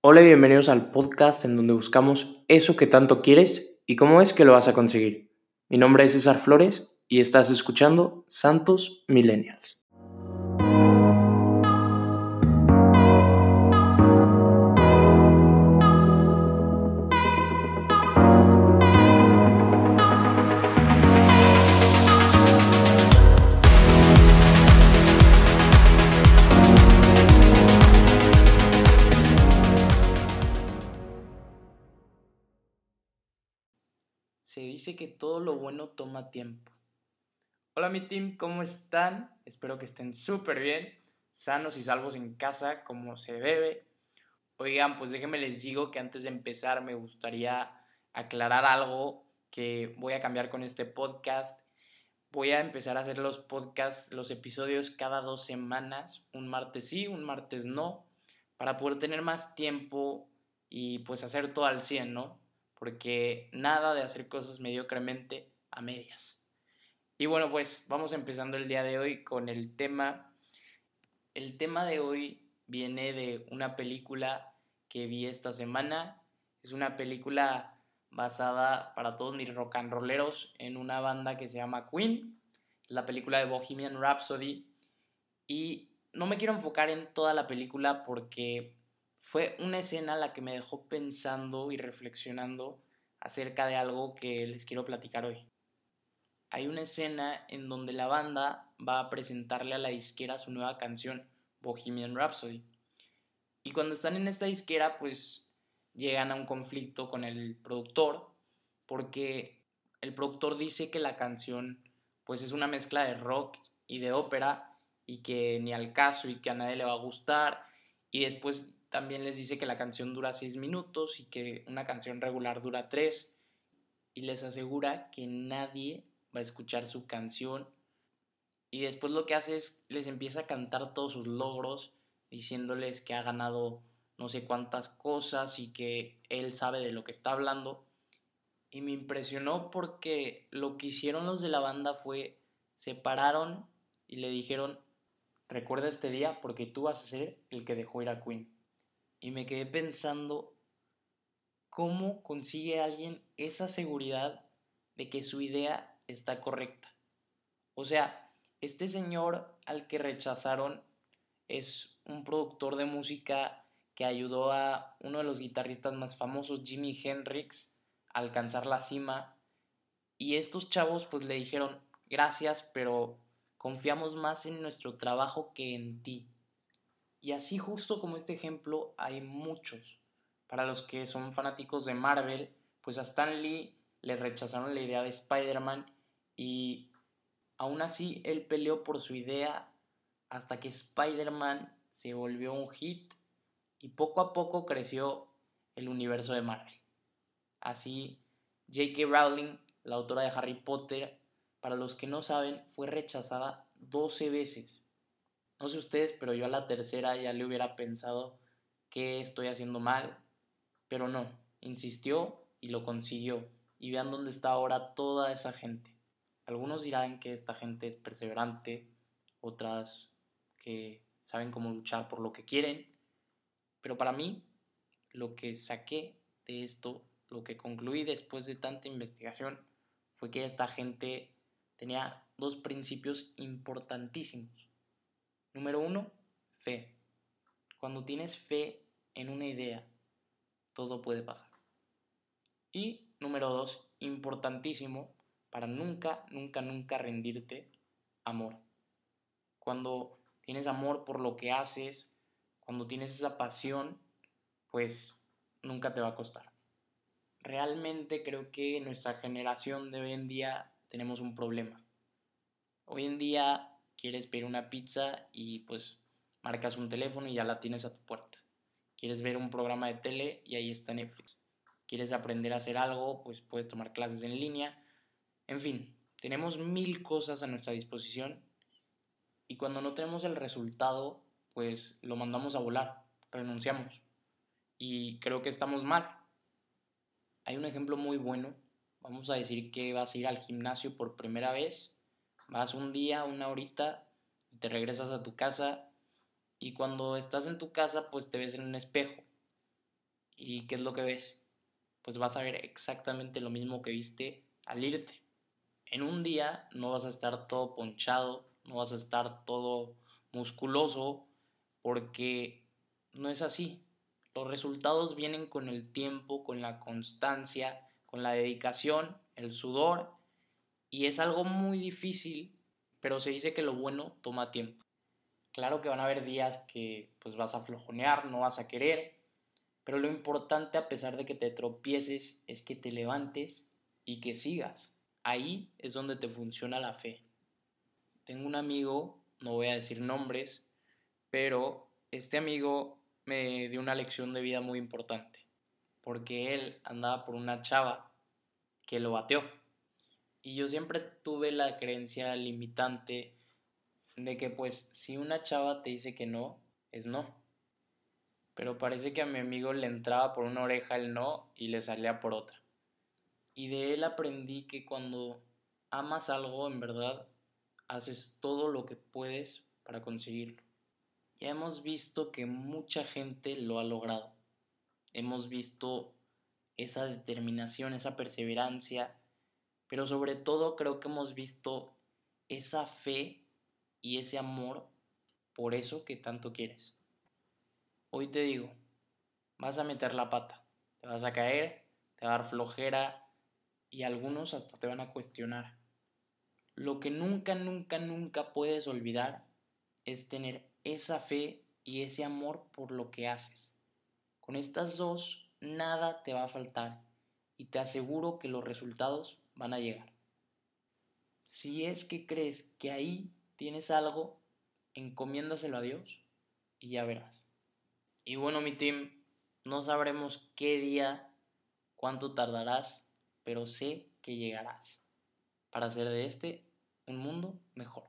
Hola y bienvenidos al podcast en donde buscamos eso que tanto quieres y cómo es que lo vas a conseguir. Mi nombre es César Flores y estás escuchando Santos Millennials. Se dice que todo lo bueno toma tiempo. Hola mi team, ¿cómo están? Espero que estén súper bien, sanos y salvos en casa como se debe. Oigan, pues déjenme les digo que antes de empezar me gustaría aclarar algo que voy a cambiar con este podcast. Voy a empezar a hacer los podcasts, los episodios cada dos semanas, un martes sí, un martes no, para poder tener más tiempo y pues hacer todo al 100, ¿no? Porque nada de hacer cosas mediocremente a medias. Y bueno, pues vamos empezando el día de hoy con el tema. El tema de hoy viene de una película que vi esta semana. Es una película basada para todos mis rock and rolleros en una banda que se llama Queen, la película de Bohemian Rhapsody. Y no me quiero enfocar en toda la película porque fue una escena la que me dejó pensando y reflexionando acerca de algo que les quiero platicar hoy. Hay una escena en donde la banda va a presentarle a la disquera su nueva canción, Bohemian Rhapsody. Y cuando están en esta disquera, pues llegan a un conflicto con el productor, porque el productor dice que la canción pues es una mezcla de rock y de ópera y que ni al caso y que a nadie le va a gustar y después también les dice que la canción dura 6 minutos y que una canción regular dura 3 y les asegura que nadie va a escuchar su canción. Y después lo que hace es les empieza a cantar todos sus logros diciéndoles que ha ganado no sé cuántas cosas y que él sabe de lo que está hablando. Y me impresionó porque lo que hicieron los de la banda fue separaron y le dijeron recuerda este día porque tú vas a ser el que dejó ir a Queen y me quedé pensando cómo consigue alguien esa seguridad de que su idea está correcta. O sea, este señor al que rechazaron es un productor de música que ayudó a uno de los guitarristas más famosos, Jimi Hendrix, a alcanzar la cima. Y estos chavos pues le dijeron, gracias, pero confiamos más en nuestro trabajo que en ti. Y así justo como este ejemplo hay muchos. Para los que son fanáticos de Marvel, pues a Stan Lee le rechazaron la idea de Spider-Man y aún así él peleó por su idea hasta que Spider-Man se volvió un hit y poco a poco creció el universo de Marvel. Así, J.K. Rowling, la autora de Harry Potter, para los que no saben, fue rechazada 12 veces no sé ustedes, pero yo a la tercera ya le hubiera pensado que estoy haciendo mal, pero no, insistió y lo consiguió. Y vean dónde está ahora toda esa gente. Algunos dirán que esta gente es perseverante, otras que saben cómo luchar por lo que quieren, pero para mí lo que saqué de esto, lo que concluí después de tanta investigación, fue que esta gente tenía dos principios importantísimos. Número uno, fe. Cuando tienes fe en una idea, todo puede pasar. Y número dos, importantísimo, para nunca, nunca, nunca rendirte, amor. Cuando tienes amor por lo que haces, cuando tienes esa pasión, pues nunca te va a costar. Realmente creo que nuestra generación de hoy en día tenemos un problema. Hoy en día quieres pedir una pizza y pues marcas un teléfono y ya la tienes a tu puerta. Quieres ver un programa de tele y ahí está Netflix. Quieres aprender a hacer algo, pues puedes tomar clases en línea. En fin, tenemos mil cosas a nuestra disposición y cuando no tenemos el resultado, pues lo mandamos a volar, renunciamos. Y creo que estamos mal. Hay un ejemplo muy bueno. Vamos a decir que vas a ir al gimnasio por primera vez Vas un día, una horita, te regresas a tu casa y cuando estás en tu casa pues te ves en un espejo ¿Y qué es lo que ves? Pues vas a ver exactamente lo mismo que viste al irte. En un día no vas a estar todo ponchado, no vas a estar todo musculoso, porque no es así. Los resultados vienen con el tiempo, con la constancia, con la dedicación, el sudor, y es algo muy difícil, pero se dice que lo bueno toma tiempo. Claro que van a haber días que pues vas a flojonear, no vas a querer, pero lo importante a pesar de que te tropieces es que te levantes y que sigas. Ahí es donde te funciona la fe. Tengo un amigo, no voy a decir nombres, pero este amigo me dio una lección de vida muy importante, porque él andaba por una chava que lo bateó. Y yo siempre tuve la creencia limitante de que pues si una chava te dice que no, es no. Pero parece que a mi amigo le entraba por una oreja el no y le salía por otra. Y de él aprendí que cuando amas algo en verdad, haces todo lo que puedes para conseguirlo. Ya hemos visto que mucha gente lo ha logrado. Hemos visto esa determinación, esa perseverancia, pero sobre todo creo que hemos visto esa fe y ese amor por eso que tanto quieres. Hoy te digo, vas a meter la pata, te vas a caer, te va a dar flojera y algunos hasta te van a cuestionar. Lo que nunca, nunca, nunca puedes olvidar es tener esa fe y ese amor por lo que haces. Con estas dos, nada te va a faltar y te aseguro que los resultados van a llegar. Si es que crees que ahí tienes algo, encomiéndaselo a Dios y ya verás. Y bueno, mi team, no sabremos qué día, cuánto tardarás, pero sé que llegarás para hacer de este un mundo mejor.